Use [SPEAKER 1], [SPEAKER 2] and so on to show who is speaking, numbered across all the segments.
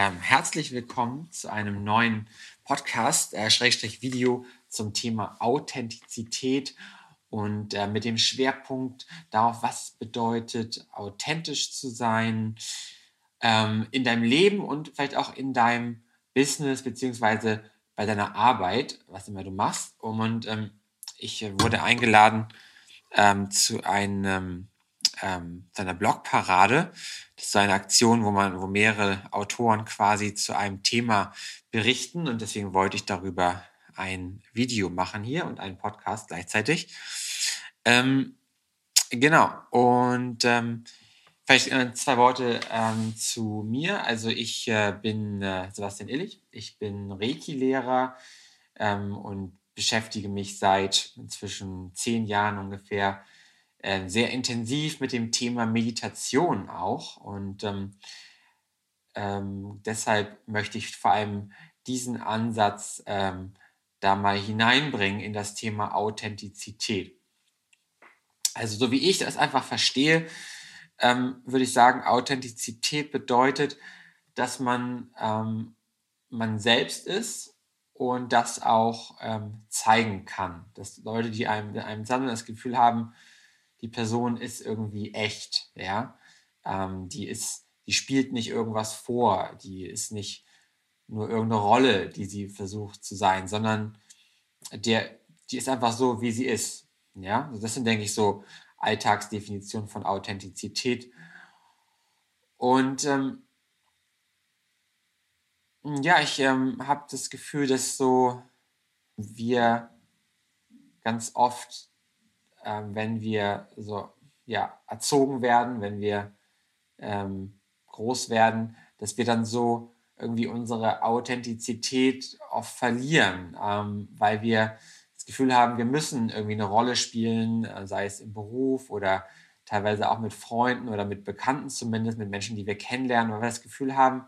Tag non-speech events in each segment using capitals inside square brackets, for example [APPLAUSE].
[SPEAKER 1] Ähm, herzlich willkommen zu einem neuen Podcast, äh, Schrägstrich Video zum Thema Authentizität und äh, mit dem Schwerpunkt darauf, was bedeutet, authentisch zu sein ähm, in deinem Leben und vielleicht auch in deinem Business beziehungsweise bei deiner Arbeit, was immer du machst. Und ähm, ich wurde eingeladen ähm, zu einem ähm, zu einer Blogparade. Das ist so eine Aktion, wo man, wo mehrere Autoren quasi zu einem Thema berichten und deswegen wollte ich darüber ein Video machen hier und einen Podcast gleichzeitig. Ähm, genau. Und ähm, vielleicht äh, zwei Worte ähm, zu mir. Also ich äh, bin äh, Sebastian Illich. Ich bin Reiki-Lehrer ähm, und beschäftige mich seit inzwischen zehn Jahren ungefähr äh, sehr intensiv mit dem Thema Meditation auch. Und ähm, ähm, deshalb möchte ich vor allem diesen Ansatz ähm, da mal hineinbringen in das Thema Authentizität. Also so wie ich das einfach verstehe, ähm, würde ich sagen, Authentizität bedeutet, dass man ähm, man selbst ist und das auch ähm, zeigen kann. Dass Leute, die einem, einem sammeln, das Gefühl haben, die Person ist irgendwie echt, ja. Ähm, die ist, die spielt nicht irgendwas vor, die ist nicht nur irgendeine Rolle, die sie versucht zu sein, sondern der, die ist einfach so, wie sie ist. Ja, das sind, denke ich, so Alltagsdefinitionen von Authentizität. Und ähm, ja, ich ähm, habe das Gefühl, dass so wir ganz oft, ähm, wenn wir so ja erzogen werden, wenn wir ähm, groß werden, dass wir dann so irgendwie unsere Authentizität oft verlieren, ähm, weil wir das Gefühl haben, wir müssen irgendwie eine Rolle spielen, äh, sei es im Beruf oder teilweise auch mit Freunden oder mit Bekannten zumindest, mit Menschen, die wir kennenlernen, weil wir das Gefühl haben,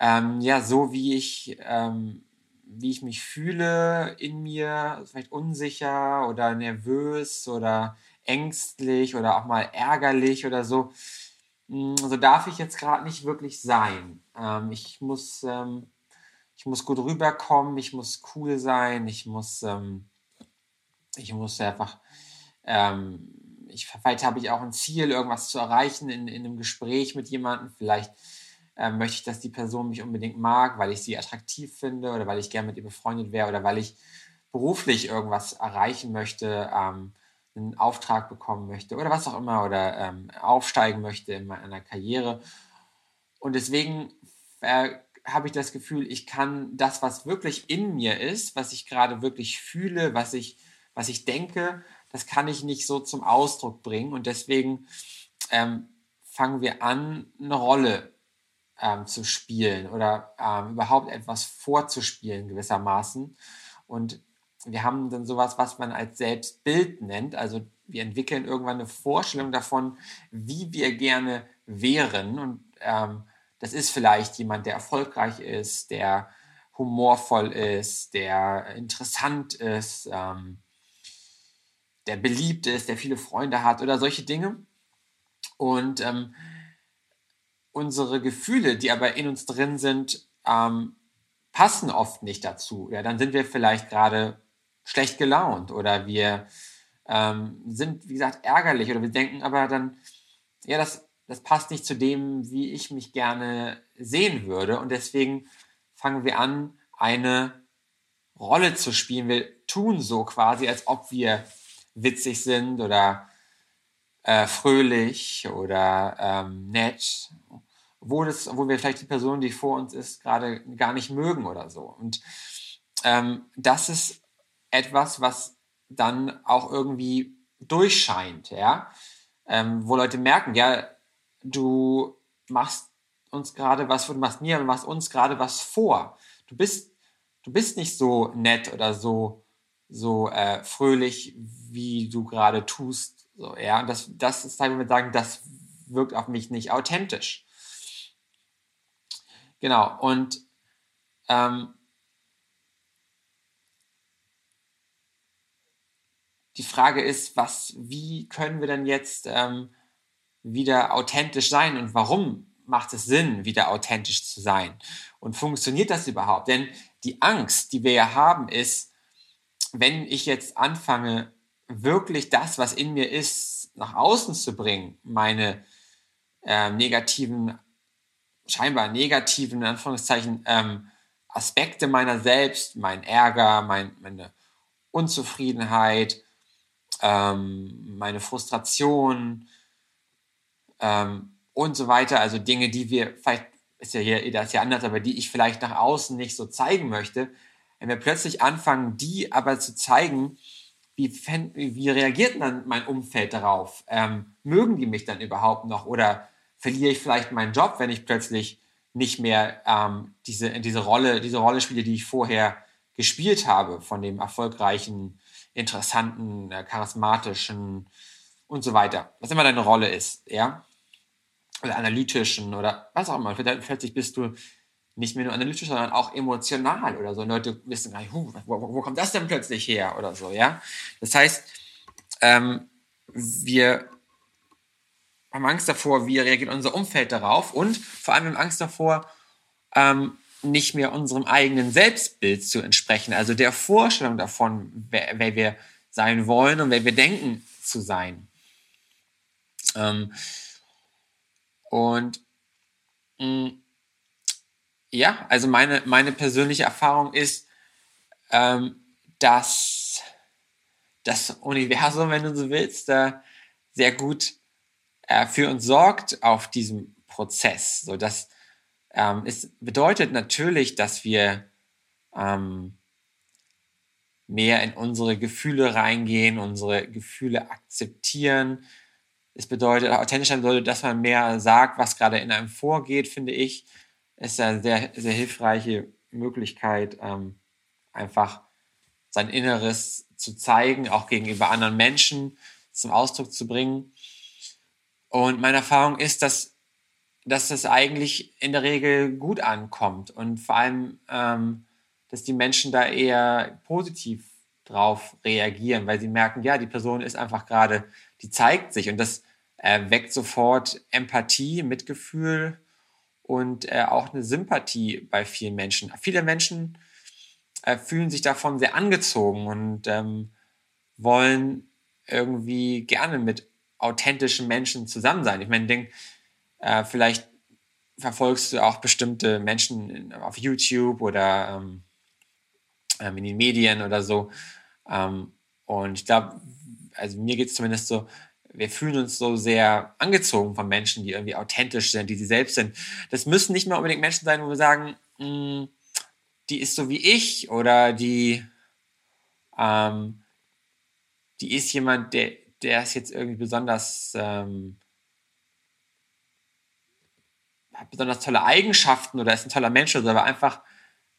[SPEAKER 1] ähm, ja, so wie ich, ähm, wie ich mich fühle in mir, vielleicht unsicher oder nervös oder ängstlich oder auch mal ärgerlich oder so, hm, so darf ich jetzt gerade nicht wirklich sein. Ähm, ich muss, ähm, ich muss gut rüberkommen, ich muss cool sein, ich muss, ähm, ich muss einfach, ähm, ich, vielleicht habe ich auch ein Ziel, irgendwas zu erreichen in, in einem Gespräch mit jemandem. Vielleicht ähm, möchte ich, dass die Person mich unbedingt mag, weil ich sie attraktiv finde oder weil ich gerne mit ihr befreundet wäre oder weil ich beruflich irgendwas erreichen möchte. Ähm, einen Auftrag bekommen möchte oder was auch immer oder ähm, aufsteigen möchte in meiner Karriere. Und deswegen äh, habe ich das Gefühl, ich kann das, was wirklich in mir ist, was ich gerade wirklich fühle, was ich, was ich denke, das kann ich nicht so zum Ausdruck bringen. Und deswegen ähm, fangen wir an, eine Rolle ähm, zu spielen oder ähm, überhaupt etwas vorzuspielen gewissermaßen. Und wir haben dann sowas, was man als Selbstbild nennt. Also wir entwickeln irgendwann eine Vorstellung davon, wie wir gerne wären. Und ähm, das ist vielleicht jemand, der erfolgreich ist, der humorvoll ist, der interessant ist, ähm, der beliebt ist, der viele Freunde hat oder solche Dinge. Und ähm, unsere Gefühle, die aber in uns drin sind, ähm, passen oft nicht dazu. Ja, dann sind wir vielleicht gerade schlecht gelaunt oder wir ähm, sind, wie gesagt, ärgerlich oder wir denken aber dann, ja, das, das passt nicht zu dem, wie ich mich gerne sehen würde und deswegen fangen wir an, eine Rolle zu spielen. Wir tun so quasi, als ob wir witzig sind oder äh, fröhlich oder ähm, nett, wo, das, wo wir vielleicht die Person, die vor uns ist, gerade gar nicht mögen oder so. Und ähm, das ist etwas, was dann auch irgendwie durchscheint, ja, ähm, wo Leute merken, ja, du machst uns gerade was, du machst mir, du machst uns gerade was vor. Du bist, du bist nicht so nett oder so, so äh, fröhlich, wie du gerade tust. So, ja, und das, das ist wenn wir sagen, das wirkt auf mich nicht authentisch. Genau, und ähm, die Frage ist, was, wie können wir denn jetzt ähm, wieder authentisch sein und warum macht es Sinn, wieder authentisch zu sein? Und funktioniert das überhaupt? Denn die Angst, die wir ja haben, ist, wenn ich jetzt anfange, wirklich das, was in mir ist, nach außen zu bringen, meine äh, negativen, scheinbar negativen, in Anführungszeichen, ähm, Aspekte meiner selbst, mein Ärger, mein, meine Unzufriedenheit, ähm, meine Frustration ähm, und so weiter. Also Dinge, die wir vielleicht ist ja hier das ist ja anders, aber die ich vielleicht nach außen nicht so zeigen möchte. Wenn wir plötzlich anfangen, die aber zu zeigen, wie, wie reagiert dann mein Umfeld darauf? Ähm, mögen die mich dann überhaupt noch? Oder verliere ich vielleicht meinen Job, wenn ich plötzlich nicht mehr ähm, diese, diese, Rolle, diese Rolle spiele, die ich vorher gespielt habe, von dem erfolgreichen, interessanten, äh, charismatischen und so weiter. Was immer deine Rolle ist, ja? Oder analytischen oder was auch immer. Plötzlich bist du nicht mehr nur analytisch, sondern auch emotional oder so. Und Leute wissen gar nicht, wo, wo, wo, kommt das denn plötzlich her oder so, ja? Das heißt, ähm, wir haben Angst davor, wie reagiert unser Umfeld darauf und vor allem haben Angst davor, ähm, nicht mehr unserem eigenen Selbstbild zu entsprechen, also der Vorstellung davon, wer, wer wir sein wollen und wer wir denken zu sein. Ähm, und mh, mm, ja, also meine, meine persönliche Erfahrung ist, ähm, dass das Universum, wenn du so willst, äh, sehr gut äh, für uns sorgt auf diesem Prozess. So dass ähm, es bedeutet natürlich, dass wir ähm, mehr in unsere Gefühle reingehen, unsere Gefühle akzeptieren. Es bedeutet, authentischer bedeutet, dass man mehr sagt, was gerade in einem vorgeht, finde ich. Ist eine sehr, sehr hilfreiche Möglichkeit, ähm, einfach sein Inneres zu zeigen, auch gegenüber anderen Menschen zum Ausdruck zu bringen. Und meine Erfahrung ist, dass, dass das eigentlich in der Regel gut ankommt und vor allem, ähm, dass die Menschen da eher positiv drauf reagieren, weil sie merken, ja, die Person ist einfach gerade, die zeigt sich und das äh, weckt sofort Empathie, Mitgefühl und äh, auch eine Sympathie bei vielen Menschen. Viele Menschen äh, fühlen sich davon sehr angezogen und ähm, wollen irgendwie gerne mit authentischen Menschen zusammen sein. Ich meine, denk, äh, vielleicht verfolgst du auch bestimmte Menschen auf YouTube oder ähm, ähm, in den Medien oder so. Ähm, und ich glaube, also mir geht es zumindest so, wir fühlen uns so sehr angezogen von Menschen, die irgendwie authentisch sind, die sie selbst sind. Das müssen nicht mehr unbedingt Menschen sein, wo wir sagen, mh, hm, die ist so wie ich oder die, ähm, die ist jemand, der, der ist jetzt irgendwie besonders, ähm, hat besonders tolle Eigenschaften oder ist ein toller Mensch oder so, aber einfach,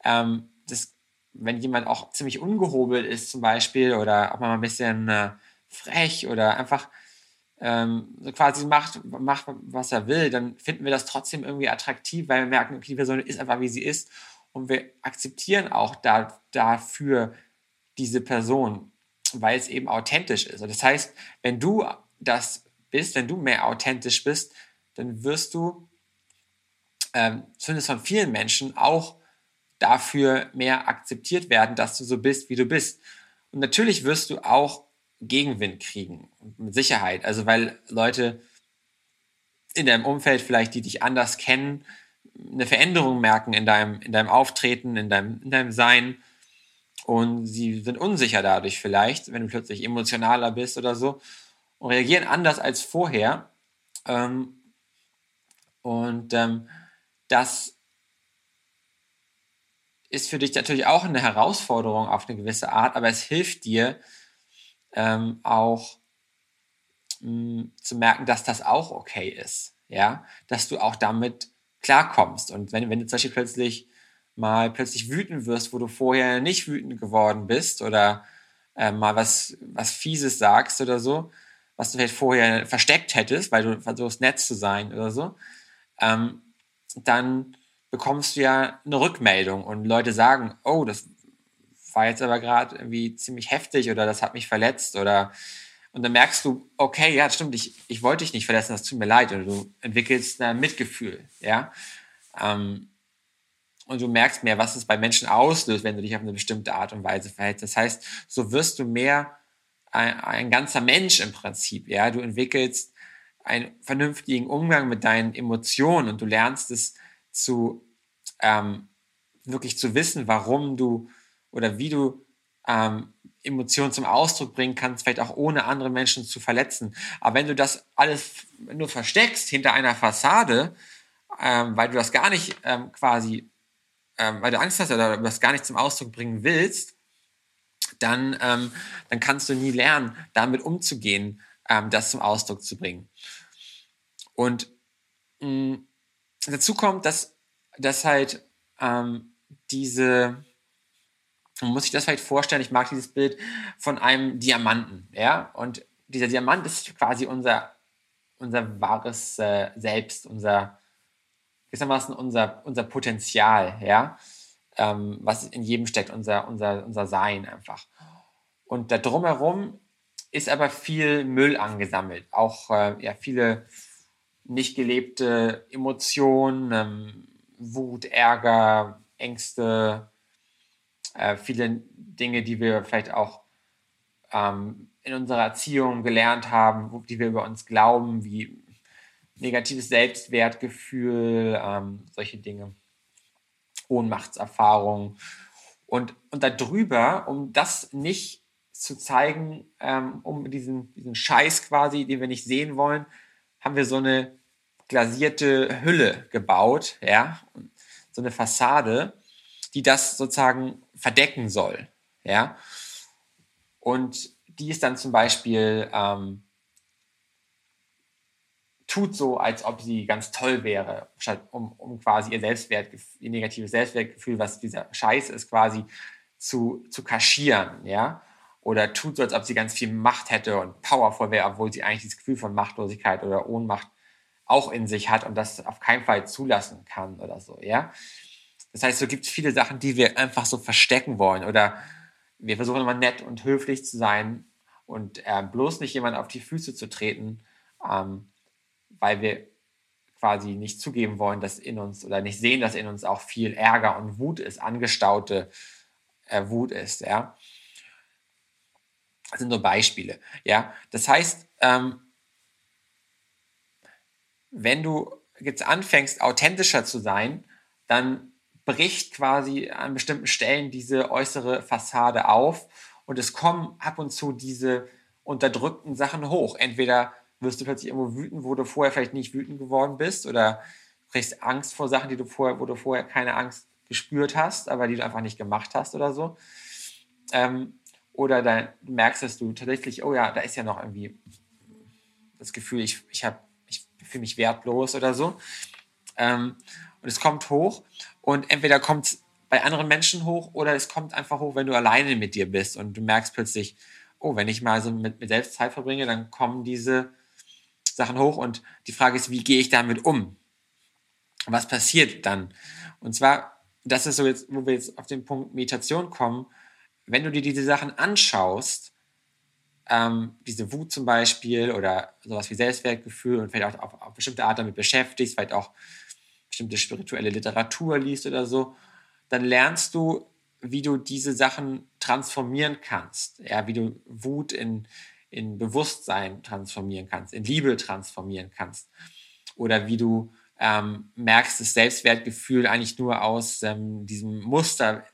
[SPEAKER 1] ähm, das, wenn jemand auch ziemlich ungehobelt ist zum Beispiel oder auch mal ein bisschen äh, frech oder einfach ähm, quasi macht, macht, was er will, dann finden wir das trotzdem irgendwie attraktiv, weil wir merken, okay, die Person ist einfach, wie sie ist. Und wir akzeptieren auch da, dafür diese Person weil es eben authentisch ist. Und das heißt, wenn du das bist, wenn du mehr authentisch bist, dann wirst du ähm, zumindest von vielen Menschen auch dafür mehr akzeptiert werden, dass du so bist, wie du bist. Und natürlich wirst du auch Gegenwind kriegen, mit Sicherheit. Also weil Leute in deinem Umfeld vielleicht, die dich anders kennen, eine Veränderung merken in deinem, in deinem Auftreten, in deinem, in deinem Sein und sie sind unsicher dadurch vielleicht, wenn du plötzlich emotionaler bist oder so und reagieren anders als vorher. Ähm, und ähm, das ist für dich natürlich auch eine Herausforderung auf eine gewisse Art, aber es hilft dir ähm, auch mh, mm, zu merken, dass das auch okay ist, ja, dass du auch damit klarkommst. Und wenn, wenn du zum Beispiel plötzlich mal plötzlich wütend wirst, wo du vorher nicht wütend geworden bist oder äh, mal was, was Fieses sagst oder so, was du vielleicht vorher versteckt hättest, weil du versuchst nett zu sein oder so, ähm, dann bekommst du ja eine Rückmeldung und Leute sagen, oh, das war jetzt aber gerade irgendwie ziemlich heftig oder das hat mich verletzt oder Und dann merkst du, okay, ja, stimmt, ich, ich wollte dich nicht verletzen, das tut mir leid. Oder du entwickelst ein Mitgefühl, ja. Ähm, und du merkst mehr, was es bei Menschen auslöst, wenn du dich auf eine bestimmte Art und Weise verhältst. Das heißt, so wirst du mehr ein, ein ganzer Mensch im Prinzip, ja. Du entwickelst einen vernünftigen Umgang mit deinen Emotionen und du lernst es zu ähm, wirklich zu wissen, warum du oder wie du ähm, Emotionen zum Ausdruck bringen kannst, vielleicht auch ohne andere Menschen zu verletzen. Aber wenn du das alles nur versteckst hinter einer Fassade, ähm, weil du das gar nicht ähm, quasi, ähm, weil du Angst hast oder das gar nicht zum Ausdruck bringen willst, dann, ähm, dann kannst du nie lernen, damit umzugehen, ähm, das zum Ausdruck zu bringen. Und mh, mm, dazu kommt, dass, dass halt ähm, diese man muss sich das vielleicht vorstellen, ich mag dieses Bild von einem Diamanten, ja, und dieser Diamant ist quasi unser, unser wahres äh, Selbst, unser, gewissermaßen unser, unser Potenzial, ja, ähm, was in jedem steckt, unser, unser, unser Sein einfach. Und da drumherum ist aber viel Müll angesammelt, auch äh, ja, viele nicht gelebte Emotionen, ähm, Wut, Ärger, Ängste, äh, viele Dinge, die wir vielleicht auch ähm, in unserer Erziehung gelernt haben, die wir über uns glauben, wie negatives Selbstwertgefühl, ähm, solche Dinge, Ohnmachtserfahrung. Und, und darüber, um das nicht zu zeigen, ähm, um diesen, diesen Scheiß quasi, den wir nicht sehen wollen, haben wir so eine glasierte Hülle gebaut, ja, so eine Fassade, die das sozusagen verdecken soll. Ja? Und die ist dann zum Beispiel, ähm, tut so, als ob sie ganz toll wäre, um, um quasi ihr Selbstwertgefühl, ihr negatives Selbstwertgefühl, was dieser Scheiß ist, quasi zu, zu kaschieren, ja. Oder tut so, als ob sie ganz viel Macht hätte und powerful wäre, obwohl sie eigentlich das Gefühl von Machtlosigkeit oder Ohnmacht auch in sich hat und das auf keinen Fall zulassen kann oder so, ja. Das heißt, so gibt es viele Sachen, die wir einfach so verstecken wollen oder wir versuchen immer nett und höflich zu sein und äh, bloß nicht jemand auf die Füße zu treten, ähm, weil wir quasi nicht zugeben wollen, dass in uns oder nicht sehen, dass in uns auch viel Ärger und Wut ist, angestaute äh, Wut ist, ja. Das sind nur Beispiele, ja. Das heißt, ähm, wenn du jetzt anfängst, authentischer zu sein, dann bricht quasi an bestimmten Stellen diese äußere Fassade auf und es kommen ab und zu diese unterdrückten Sachen hoch. Entweder wirst du plötzlich irgendwo wütend, wo du vorher vielleicht nicht wütend geworden bist oder kriegst Angst vor Sachen, die du vorher, wo du vorher keine Angst gespürt hast, aber die du einfach nicht gemacht hast oder so. Ähm, oder dann merkst dass du tatsächlich, oh ja, da ist ja noch irgendwie das Gefühl, ich, ich, ich fühle mich wertlos oder so. Ähm, und es kommt hoch und entweder kommt es bei anderen Menschen hoch oder es kommt einfach hoch, wenn du alleine mit dir bist und du merkst plötzlich, oh, wenn ich mal so mit mir selbst Zeit verbringe, dann kommen diese Sachen hoch und die Frage ist, wie gehe ich damit um? Was passiert dann? Und zwar, das ist so jetzt, wo wir jetzt auf den Punkt Meditation kommen, wenn du dir diese Sachen anschaust, ähm, diese Wut zum Beispiel oder sowas wie Selbstwertgefühl und vielleicht auch auf, auf bestimmte Art damit beschäftigst, vielleicht auch bestimmte spirituelle Literatur liest oder so, dann lernst du, wie du diese Sachen transformieren kannst. Ja, wie du Wut in, in Bewusstsein transformieren kannst, in Liebe transformieren kannst. Oder wie du ähm, merkst, das Selbstwertgefühl eigentlich nur aus ähm, diesem Muster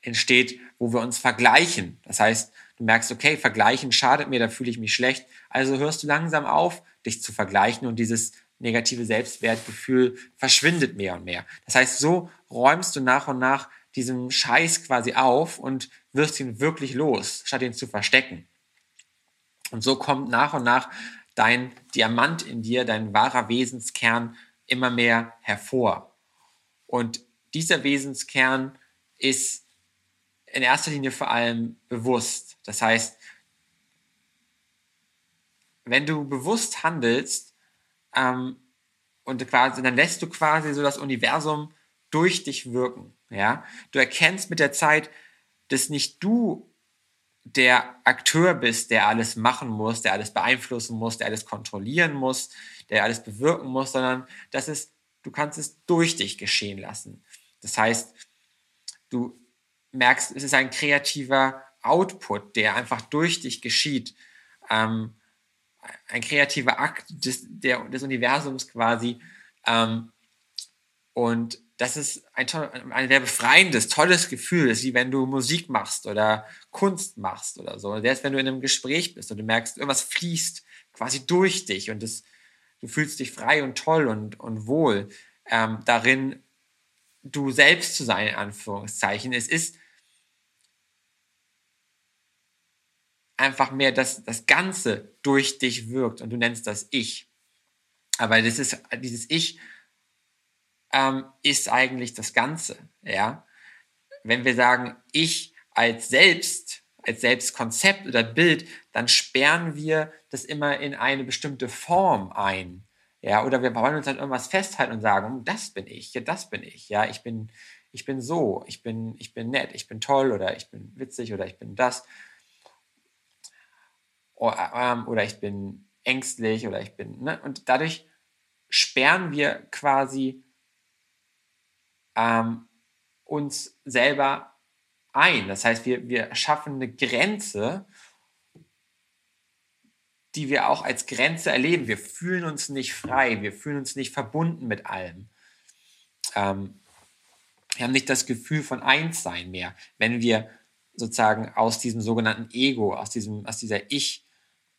[SPEAKER 1] entsteht, wo wir uns vergleichen. Das heißt, du merkst, okay, vergleichen schadet mir, da fühle ich mich schlecht. Also hörst du langsam auf, dich zu vergleichen und dieses negative Selbstwertgefühl verschwindet mehr und mehr. Das heißt, so räumst du nach und nach diesen Scheiß quasi auf und wirst ihn wirklich los, statt ihn zu verstecken. Und so kommt nach und nach dein Diamant in dir, dein wahrer Wesenskern immer mehr hervor. Und dieser Wesenskern ist in erster Linie vor allem bewusst. Das heißt, wenn du bewusst handelst, ähm, und quasi, dann lässt du quasi so das Universum durch dich wirken. Ja, du erkennst mit der Zeit, dass nicht du der Akteur bist, der alles machen muss, der alles beeinflussen muss, der alles kontrollieren muss, der alles bewirken muss, sondern das ist, du kannst es durch dich geschehen lassen. Das heißt, du merkst, es ist ein kreativer Output, der einfach durch dich geschieht. Ähm, ein kreativer Akt des, der, des Universums quasi. Ähm, und das ist ein, ein sehr befreiendes, tolles Gefühl. Das ist wie wenn du Musik machst oder Kunst machst oder so. Selbst wenn du in einem Gespräch bist und du merkst, irgendwas fließt quasi durch dich und das, du fühlst dich frei und toll und, und wohl ähm, darin, du selbst zu sein, in Anführungszeichen. Es ist einfach mehr, dass das Ganze durch dich wirkt und du nennst das Ich. Aber das ist, dieses Ich ähm, ist eigentlich das Ganze, ja. Wenn wir sagen, ich als Selbst, als Selbstkonzept oder Bild, dann sperren wir das immer in eine bestimmte Form ein. Ja, oder wir wollen uns an irgendwas festhalten und sagen, oh, das bin ich, ja, das bin ich, ja, ich bin, ich bin so, ich bin, ich bin nett, ich bin toll oder ich bin witzig oder ich bin das. Ähm, oder ich bin ängstlich oder ich bin, ne? Und dadurch sperren wir quasi ähm, uns selber ein. Das heißt, wir, wir schaffen eine Grenze, die wir auch als Grenze erleben. Wir fühlen uns nicht frei, wir fühlen uns nicht verbunden mit allem. Ähm, wir haben nicht das Gefühl von Einssein mehr, wenn wir sozusagen aus diesem sogenannten Ego, aus, diesem, aus dieser Ich-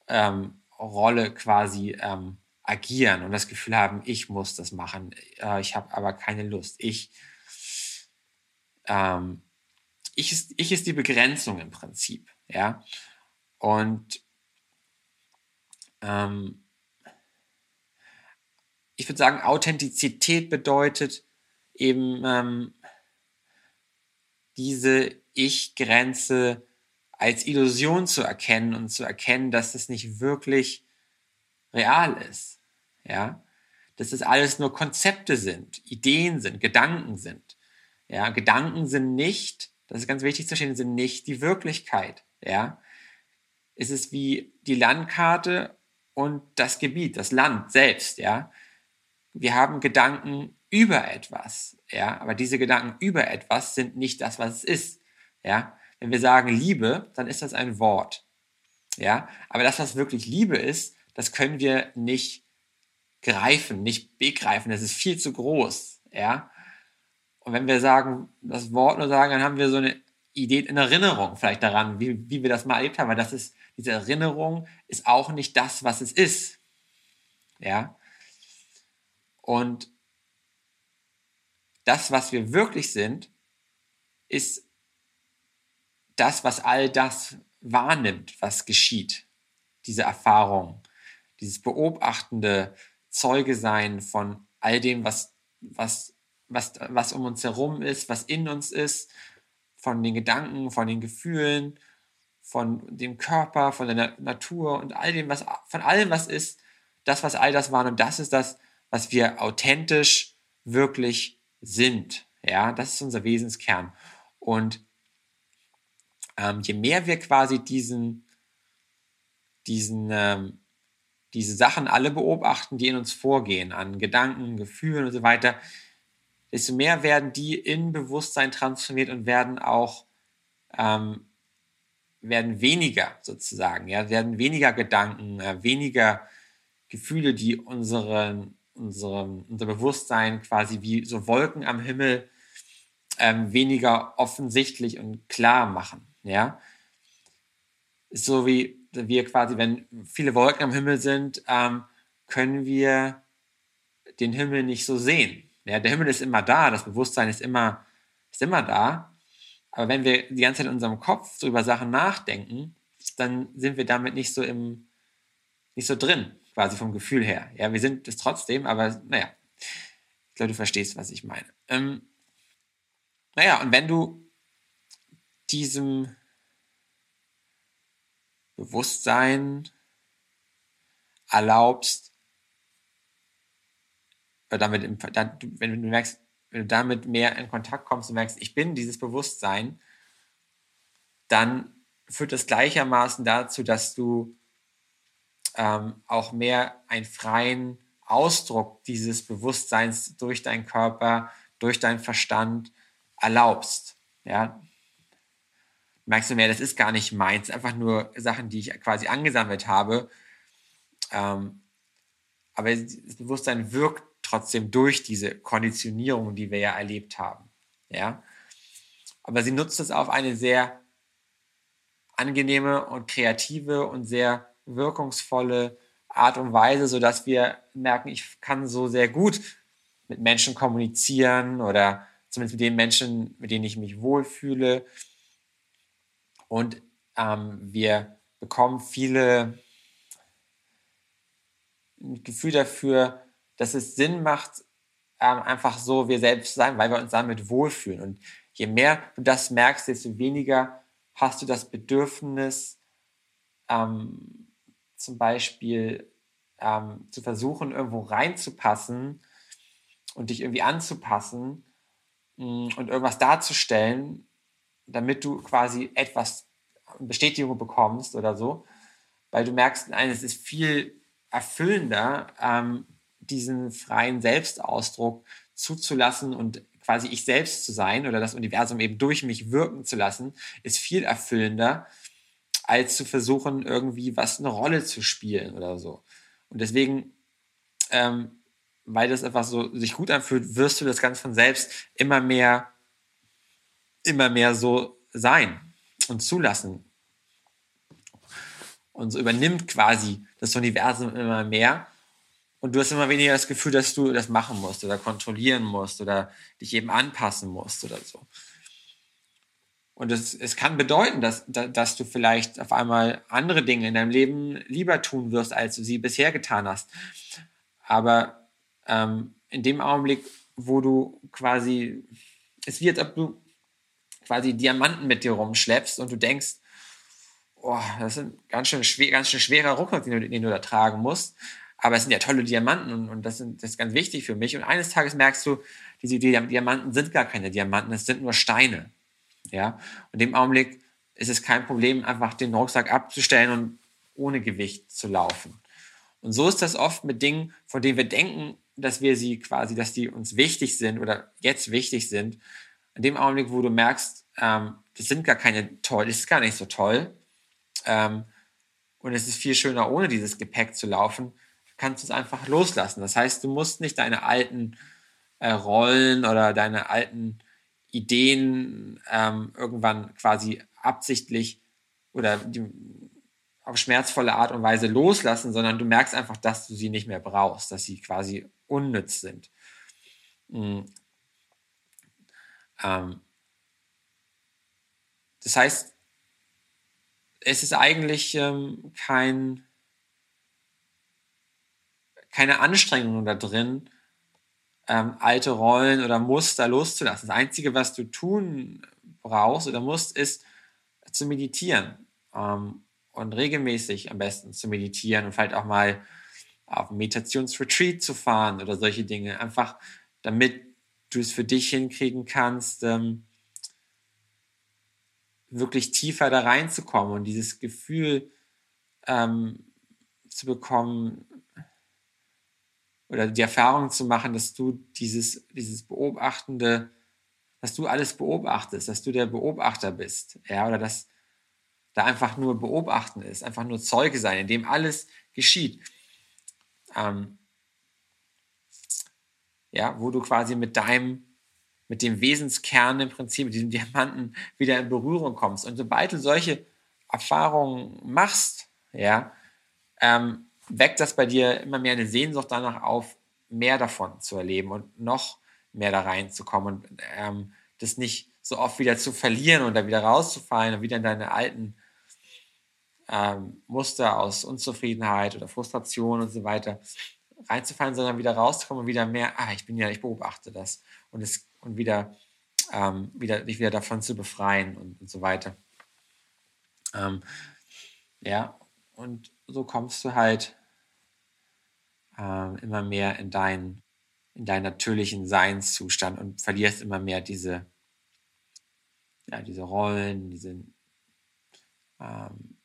[SPEAKER 1] ähm, quasi ähm, agieren und das Gefühl haben, ich muss das machen, äh, ich habe aber keine Lust. Ich, ähm, ich, ist, ich ist die Begrenzung im Prinzip, ja. Und ähm, ich würde sagen, Authentizität bedeutet eben ähm, diese Ich-Grenze als Illusion zu erkennen und zu erkennen, dass es nicht wirklich real ist. Ja, dass es alles nur Konzepte sind, Ideen sind, Gedanken sind. Ja, Gedanken sind nicht, das ist ganz wichtig zu verstehen, sind nicht die Wirklichkeit. Ja, es ist wie die Landkarte und das Gebiet, das Land selbst. Ja, wir haben Gedanken über etwas. Ja, aber diese Gedanken über etwas sind nicht das, was es ist. Ja, wenn wir sagen Liebe, dann ist das ein Wort. Ja, aber das, was wirklich Liebe ist, das können wir nicht greifen, nicht begreifen. Das ist viel zu groß. Ja, und wenn wir sagen, das Wort nur sagen, dann haben wir so eine Idee, eine Erinnerung vielleicht daran, wie, wie wir das mal erlebt haben. Weil das ist, diese Erinnerung ist auch nicht das, was es ist. Ja. Und das, was wir wirklich sind, ist das, was all das wahrnimmt, was geschieht, diese Erfahrung, dieses beobachtende Zeuge sein von all dem, was, was, was, was um uns herum ist, was in uns ist, von den Gedanken, von den Gefühlen, von dem Körper, von der Natur und all dem, was, von allem, was ist, das, was all das wahrnimmt, das ist das, was wir authentisch wirklich sind. Ja, das ist unser Wesenskern. Und ähm, je mehr wir quasi diesen, diesen, ähm, diese Sachen alle beobachten, die in uns vorgehen, an Gedanken, Gefühlen und so weiter, desto mehr werden die in Bewusstsein transformiert und werden auch ähm, werden weniger sozusagen, ja, werden weniger Gedanken, äh, weniger Gefühle, die unseren, unseren, unser Bewusstsein quasi wie so Wolken am Himmel ähm, weniger offensichtlich und klar machen. Ja, ist so wie wir quasi, wenn viele Wolken am Himmel sind, ähm, können wir den Himmel nicht so sehen. Ja, der Himmel ist immer da, das Bewusstsein ist immer, ist immer da. Aber wenn wir die ganze Zeit in unserem Kopf so über Sachen nachdenken, dann sind wir damit nicht so im, nicht so drin, quasi vom Gefühl her. Ja, wir sind es trotzdem, aber naja, ich glaube, du verstehst, was ich meine. Ähm, naja, und wenn du diesem Bewusstsein erlaubst, oder damit, wenn du merkst, wenn du damit mehr in Kontakt kommst und merkst, ich bin dieses Bewusstsein, dann führt das gleichermaßen dazu, dass du ähm, auch mehr einen freien Ausdruck dieses Bewusstseins durch deinen Körper, durch deinen Verstand erlaubst. Ja, merkst du mehr, das ist gar nicht meins, einfach nur Sachen, die ich quasi angesammelt habe. Ähm, aber das Bewusstsein wirkt trotzdem durch diese Konditionierung, die wir ja erlebt haben. Ja, aber sie nutzt es auf eine sehr angenehme und kreative und sehr wirkungsvolle Art und Weise, so dass wir merken, ich kann so sehr gut mit Menschen kommunizieren oder zumindest mit den Menschen, mit denen ich mich wohlfühle. Und ähm, wir bekommen viele Gefühl dafür, dass es Sinn macht, ähm, einfach so wir selbst sein, weil wir uns damit wohlfühlen. Und je mehr du das merkst, desto weniger hast du das Bedürfnis, ähm, zum Beispiel ähm, zu versuchen, irgendwo reinzupassen und dich irgendwie anzupassen mh, mm, und irgendwas darzustellen, damit du quasi etwas Bestätigung bekommst oder so, weil du merkst, nein, es ist viel erfüllender, ähm, diesen freien Selbstausdruck zuzulassen und quasi ich selbst zu sein oder das Universum eben durch mich wirken zu lassen, ist viel erfüllender, als zu versuchen, irgendwie was eine Rolle zu spielen oder so. Und deswegen, ähm, weil das einfach so sich gut anfühlt, wirst du das ganz von selbst immer mehr, immer mehr so sein und zulassen. Und so übernimmt quasi das Universum immer mehr. Und du hast immer weniger das Gefühl, dass du das machen musst oder kontrollieren musst oder dich eben anpassen musst oder so. Und es, es kann bedeuten, dass, dass du vielleicht auf einmal andere Dinge in deinem Leben lieber tun wirst, als du sie bisher getan hast. Aber ähm, in dem Augenblick, wo du quasi, es wird, ob du quasi Diamanten mit dir rumschleppst und du denkst, oh, das ist ein ganz schön, schwer, ganz schön schwerer Rucksack, den du, den du da tragen musst. Aber es sind ja tolle Diamanten und, und das, sind, das ist ganz wichtig für mich. Und eines Tages merkst du, diese Diamanten sind gar keine Diamanten, es sind nur Steine. Ja, und in dem Augenblick ist es kein Problem, einfach den Rucksack abzustellen und ohne Gewicht zu laufen. Und so ist das oft mit Dingen, von denen wir denken, dass wir sie quasi, dass die uns wichtig sind oder jetzt wichtig sind. In dem Augenblick, wo du merkst, ähm, das sind gar keine toll, das ist gar nicht so toll. Ähm, und es ist viel schöner, ohne dieses Gepäck zu laufen, kannst du es einfach loslassen. Das heißt, du musst nicht deine alten äh, Rollen oder deine alten Ideen ähm, irgendwann quasi absichtlich oder die, auf schmerzvolle Art und Weise loslassen, sondern du merkst einfach, dass du sie nicht mehr brauchst, dass sie quasi unnütz sind. Ähm, das heißt, es ist eigentlich ähm, kein, keine Anstrengung da drin, ähm, alte Rollen oder Muster loszulassen. Das Einzige, was du tun brauchst oder musst, ist zu meditieren und regelmäßig am besten zu meditieren und vielleicht auch mal auf Meditationsretreat zu fahren oder solche Dinge. Einfach damit du es für dich hinkriegen kannst, ähm, wirklich tiefer da reinzukommen und dieses Gefühl ähm, zu bekommen, oder die Erfahrung zu machen, dass du dieses, dieses beobachtende, dass du alles beobachtest, dass du der Beobachter bist, ja, oder dass da einfach nur beobachten ist, einfach nur Zeuge sein, in dem alles geschieht. Ähm, ja, wo du quasi mit deinem, mit dem Wesenskern im Prinzip, mit diesem Diamanten wieder in Berührung kommst. Und sobald du solche Erfahrungen machst, ja, ähm, weckt das bei dir immer mehr eine Sehnsucht danach auf, mehr davon zu erleben und noch mehr da reinzukommen und ähm, das nicht so oft wieder zu verlieren und da wieder rauszufallen und wieder in deine alten ähm, Muster aus Unzufriedenheit oder Frustration und so weiter reinzufallen, sondern wieder rauszukommen und wieder mehr, ah, ich bin ja, ich beobachte das und es und wieder, ähm, wieder dich wieder davon zu befreien und, und so weiter. Ähm, ja, und so kommst du halt äh, immer mehr in deinen in deinen natürlichen Seinszustand und verlierst immer mehr diese ja diese Rollen, diese ähm,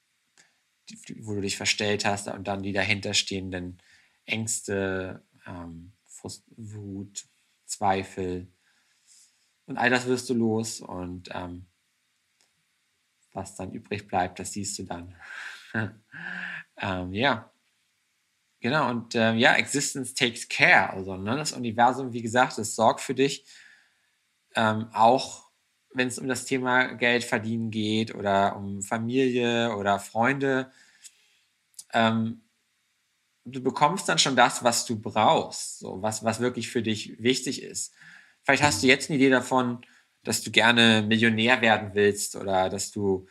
[SPEAKER 1] wo du dich verstellt hast und dann die dahinterstehenden Ängste, ähm, Frust, Wut, Zweifel und all das wirst du los und ähm, was dann übrig bleibt, das siehst du dann. [LAUGHS] ähm, ja, genau und ähm, ja, Existence takes care, also ne, das Universum, wie gesagt, es sorgt für dich, ähm, auch wenn es um das Thema Geld verdienen geht oder um Familie oder Freunde. Ähm, du bekommst dann schon das, was du brauchst, so was, was wirklich für dich wichtig ist. Vielleicht hast du jetzt eine Idee davon, dass du gerne Millionär werden willst oder dass du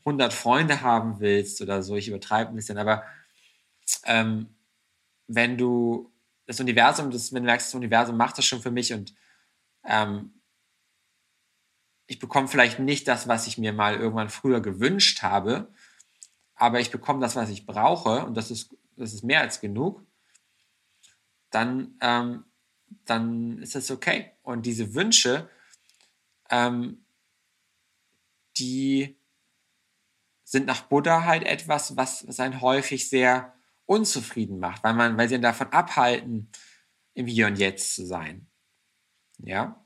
[SPEAKER 1] 100 Freunde haben willst oder so. Ich übertreibe ein bisschen, aber ähm, wenn du das Universum, das, wenn du merkst, das Universum macht das schon für mich und ähm, ich bekomme vielleicht nicht das, was ich mir mal irgendwann früher gewünscht habe, aber ich bekomme das, was ich brauche und das ist, das ist mehr als genug, dann, ähm, dann ist das okay. Und diese Wünsche, ähm, die sind nach Buddha halt etwas, was, was einen häufig sehr unzufrieden macht, weil man, weil sie ihn davon abhalten, im Hier und Jetzt zu sein. Ja.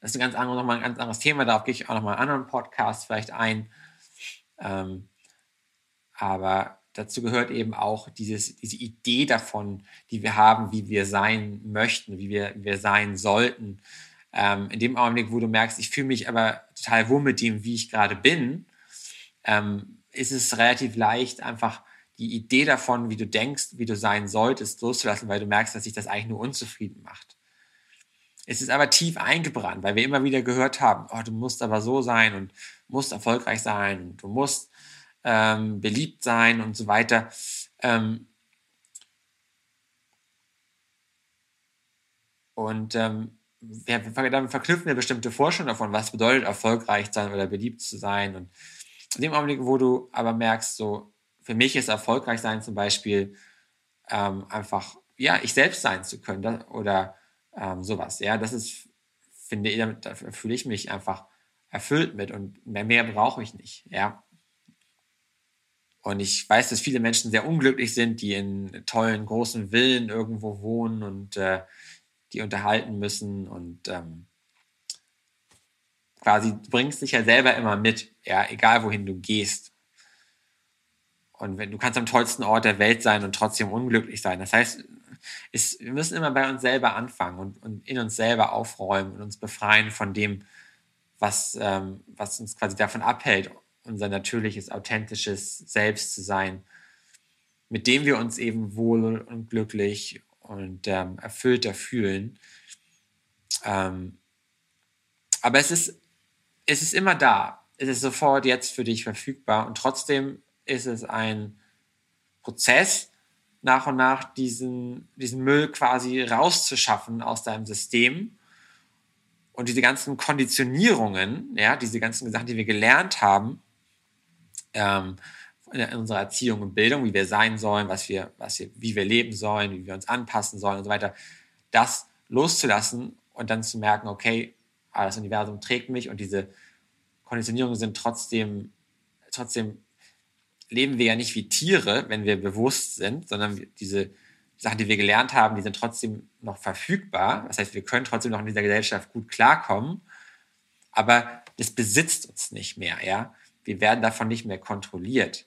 [SPEAKER 1] Das ist ein ganz anderes, nochmal ein ganz anderes Thema, darauf gehe ich auch nochmal in anderen Podcasts vielleicht ein. Ähm, aber dazu gehört eben auch dieses, diese Idee davon, die wir haben, wie wir sein möchten, wie wir, wie wir sein sollten. Ähm, in dem Augenblick, wo du merkst, ich fühle mich aber total wohl mit dem, wie ich gerade bin, ähm, ist es relativ leicht, einfach die Idee davon, wie du denkst, wie du sein solltest, loszulassen, weil du merkst, dass sich das eigentlich nur unzufrieden macht. Es ist aber tief eingebrannt, weil wir immer wieder gehört haben, oh, du musst aber so sein und musst erfolgreich sein und du musst ähm, beliebt sein und so weiter. Ähm, und ähm, wir, damit verknüpfen wir bestimmte Vorstellungen davon, was bedeutet erfolgreich sein oder beliebt zu sein. Und in dem Augenblick, wo du aber merkst, so, für mich ist erfolgreich sein zum Beispiel ähm, einfach, ja, ich selbst sein zu können oder ähm, sowas. Ja, das ist, finde ich, da fühle ich mich einfach erfüllt mit und mehr, mehr brauche ich nicht. Ja. Und ich weiß, dass viele Menschen sehr unglücklich sind, die in tollen, großen Villen irgendwo wohnen und äh, die unterhalten müssen und ähm, quasi bringst dich ja selber immer mit, ja, egal wohin du gehst. Und wenn du kannst am tollsten Ort der Welt sein und trotzdem unglücklich sein. Das heißt, ist, wir müssen immer bei uns selber anfangen und, und in uns selber aufräumen und uns befreien von dem, was, ähm, was uns quasi davon abhält, unser natürliches, authentisches Selbst zu sein, mit dem wir uns eben wohl und glücklich und ähm, erfüllter fühlen. Ähm, aber es ist, es ist immer da. Es ist sofort jetzt für dich verfügbar und trotzdem ist es ein Prozess, nach und nach diesen, diesen Müll quasi rauszuschaffen aus deinem System und diese ganzen Konditionierungen, ja, diese ganzen Sachen, die wir gelernt haben, ähm, in unserer Erziehung und Bildung, wie wir sein sollen, was wir, was wir, wie wir leben sollen, wie wir uns anpassen sollen und so weiter, das loszulassen und dann zu merken, okay, ah, das Universum trägt mich und diese Konditionierungen sind trotzdem, trotzdem leben wir ja nicht wie Tiere, wenn wir bewusst sind, sondern diese Sachen, die wir gelernt haben, die sind trotzdem noch verfügbar. Das heißt, wir können trotzdem noch in dieser Gesellschaft gut klarkommen, aber das besitzt uns nicht mehr, ja. Wir werden davon nicht mehr kontrolliert.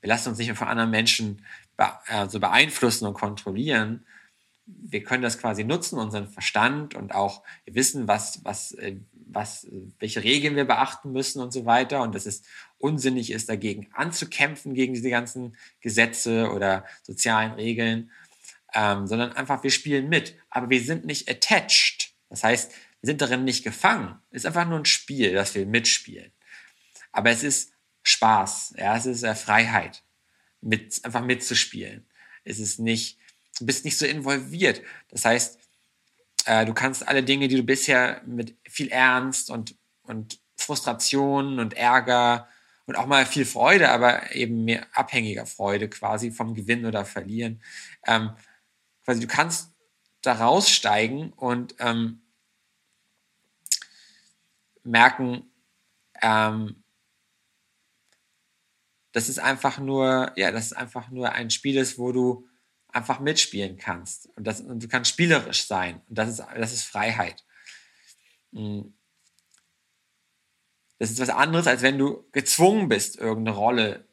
[SPEAKER 1] Wir lassen uns nicht mehr von anderen Menschen be so beeinflussen und kontrollieren, wir können das quasi nutzen, unseren Verstand und auch wir wissen, was, was, äh, was, welche Regeln wir beachten müssen und so weiter. Und dass es unsinnig ist, dagegen anzukämpfen, gegen diese ganzen Gesetze oder sozialen Regeln, ähm, sondern einfach, wir spielen mit. Aber wir sind nicht attached. Das heißt, wir sind darin nicht gefangen. Es ist einfach nur ein Spiel, das wir mitspielen. Aber es ist Spaß. Ja, es ist äh, Freiheit, mit, einfach mitzuspielen. Es ist nicht, du bist nicht so involviert. Das heißt, äh, du kannst alle Dinge, die du bisher mit viel Ernst und, und Frustration und Ärger und auch mal viel Freude, aber eben mehr abhängiger Freude quasi vom Gewinnen oder Verlieren. Ähm, quasi du kannst da raussteigen und ähm, merken, ähm, das ist einfach nur, ja, das ist einfach nur ein Spiel ist, wo du einfach mitspielen kannst. Und, das, und du kannst spielerisch sein. Und das ist, das ist Freiheit. Hm. Das ist was anderes, als wenn du gezwungen bist, irgendeine Rolle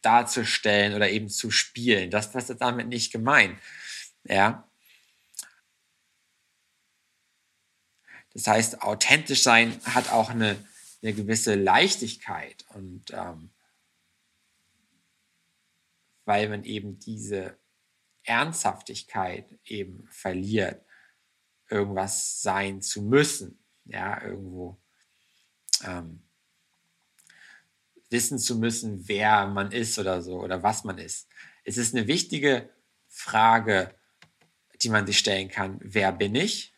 [SPEAKER 1] darzustellen oder eben zu spielen. Das, was ist damit nicht gemeint. Ja. Das heißt, authentisch sein hat auch eine, eine gewisse Leichtigkeit und ähm, weil man eben diese Ernsthaftigkeit eben verliert, irgendwas sein zu müssen, ja, irgendwo ähm, wissen zu müssen, wer man ist oder so oder was man ist. Es ist eine wichtige Frage, die man sich stellen kann, wer bin ich?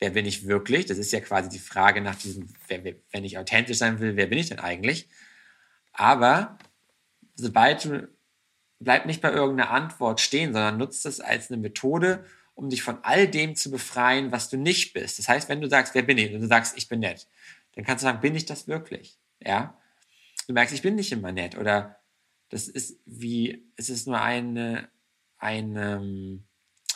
[SPEAKER 1] Wer bin ich wirklich? Das ist ja quasi die Frage nach diesem, wenn ich authentisch sein will, wer bin ich denn eigentlich? Aber sobald du bleib nicht bei irgendeiner Antwort stehen, sondern nutzt es als eine Methode, um dich von all dem zu befreien, was du nicht bist. Das heißt, wenn du sagst, wer bin ich? Und du sagst, ich bin nett, dann kannst du sagen, bin ich das wirklich? Ja? Du merkst, ich bin nicht immer nett oder das ist wie, es ist nur eine, eine,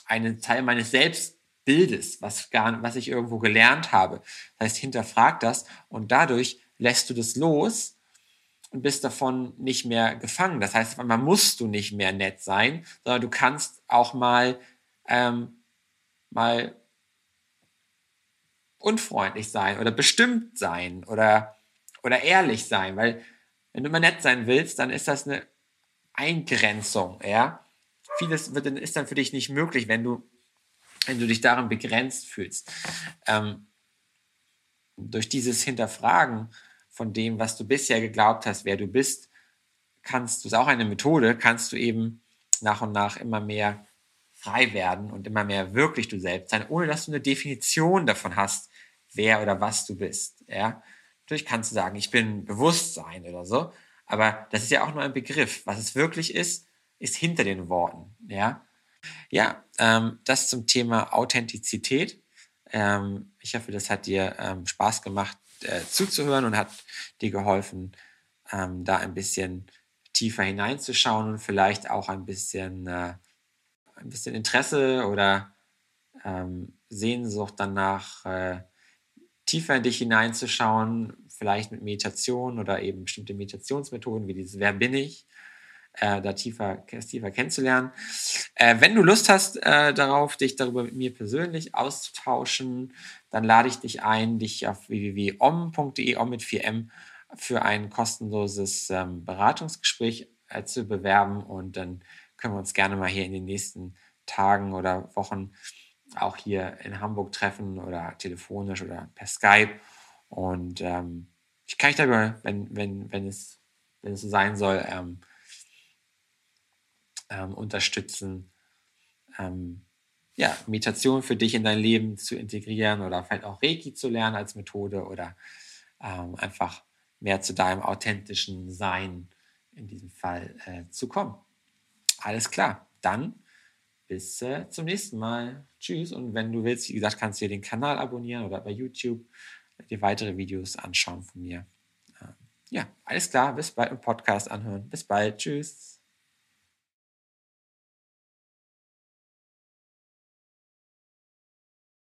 [SPEAKER 1] eine Teil meines Selbstbildes, was gar, was ich irgendwo gelernt habe. Das heißt, hinterfrag das und dadurch lässt du das los und bist davon nicht mehr gefangen. Das heißt, man musst du nicht mehr nett sein, sondern du kannst auch mal, ähm, mal unfreundlich sein oder bestimmt sein oder, oder ehrlich sein, weil wenn du mal nett sein willst, dann ist das eine Eingrenzung, ja. Vieles wird, ist dann für dich nicht möglich, wenn du, wenn du dich darin begrenzt fühlst. Ähm, durch dieses Hinterfragen von dem, was du bisher geglaubt hast, wer du bist, kannst du, ist auch eine Methode, kannst du eben nach und nach immer mehr frei werden und immer mehr wirklich du selbst sein, ohne dass du eine Definition davon hast, wer oder was du bist. Ja? Natürlich kannst du sagen, ich bin Bewusstsein oder so, aber das ist ja auch nur ein Begriff. Was es wirklich ist, ist hinter den Worten. Ja, ja ähm, das zum Thema Authentizität. Ähm, ich hoffe, das hat dir ähm, Spaß gemacht, äh, zuzuhören und hat dir geholfen, ähm, da ein bisschen tiefer hineinzuschauen und vielleicht auch ein bisschen, äh, ein bisschen Interesse oder ähm, Sehnsucht danach, äh, tiefer in dich hineinzuschauen, vielleicht mit Meditation oder eben bestimmte Meditationsmethoden wie dieses Wer bin ich, äh, da tiefer, tiefer kennenzulernen. Äh, wenn du Lust hast äh, darauf, dich darüber mit mir persönlich auszutauschen, dann lade ich dich ein, dich auf www.om.de, om mit 4m, für ein kostenloses ähm, Beratungsgespräch äh, zu bewerben und dann können wir uns gerne mal hier in den nächsten Tagen oder Wochen auch hier in Hamburg treffen oder telefonisch oder per Skype und ähm, ich kann dich darüber, wenn, wenn, wenn, es, wenn es so sein soll, ähm, ähm, unterstützen, ähm, ja, Meditation für dich in dein Leben zu integrieren oder vielleicht auch Reiki zu lernen als Methode oder ähm, einfach mehr zu deinem authentischen Sein in diesem Fall äh, zu kommen. Alles klar, dann bis äh, zum nächsten Mal. Tschüss und wenn du willst, wie gesagt, kannst du dir den Kanal abonnieren oder bei YouTube dir weitere Videos anschauen von mir. Ähm, ja, alles klar, bis bald im Podcast anhören. Bis bald, tschüss.